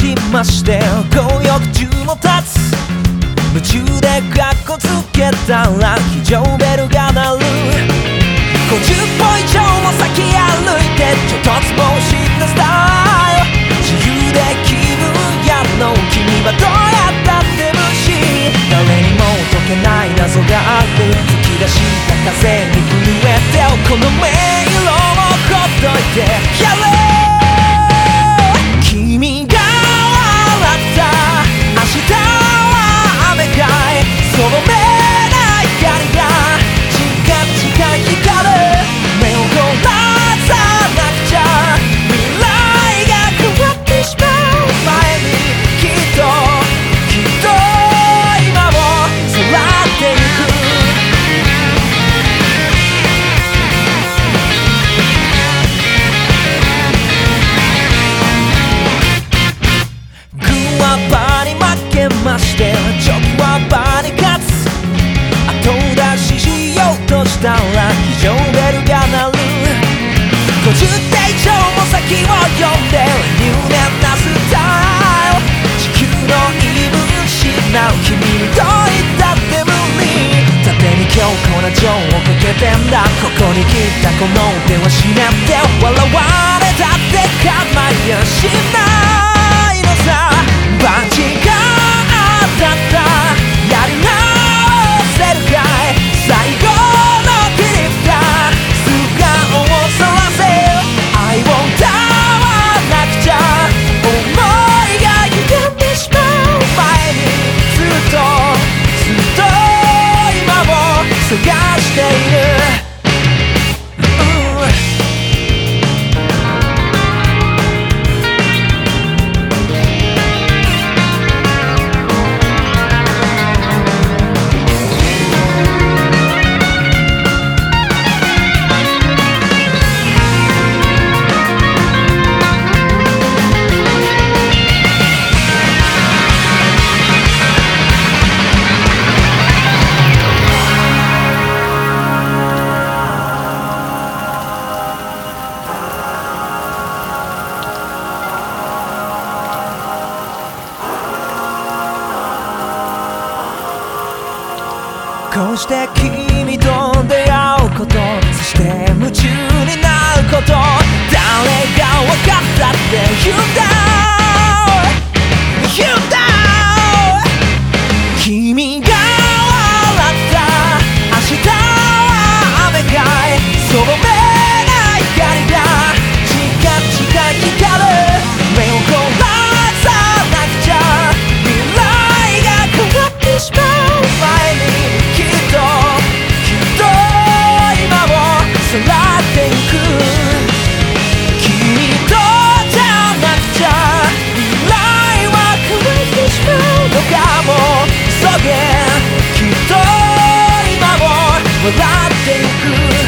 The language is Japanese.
しまして強欲中も立つ夢中でカッコつけたら非常ベルが鳴る50歩以上も先歩いてちょっとつぼうしスタイル自由で気分やの君はどうやったって無視。誰にも解けない謎がある。吹き出した風。てんだ。ここに来たこの手は死ねって笑われたってか。later. こうして君と出会うことそして夢中になること。僕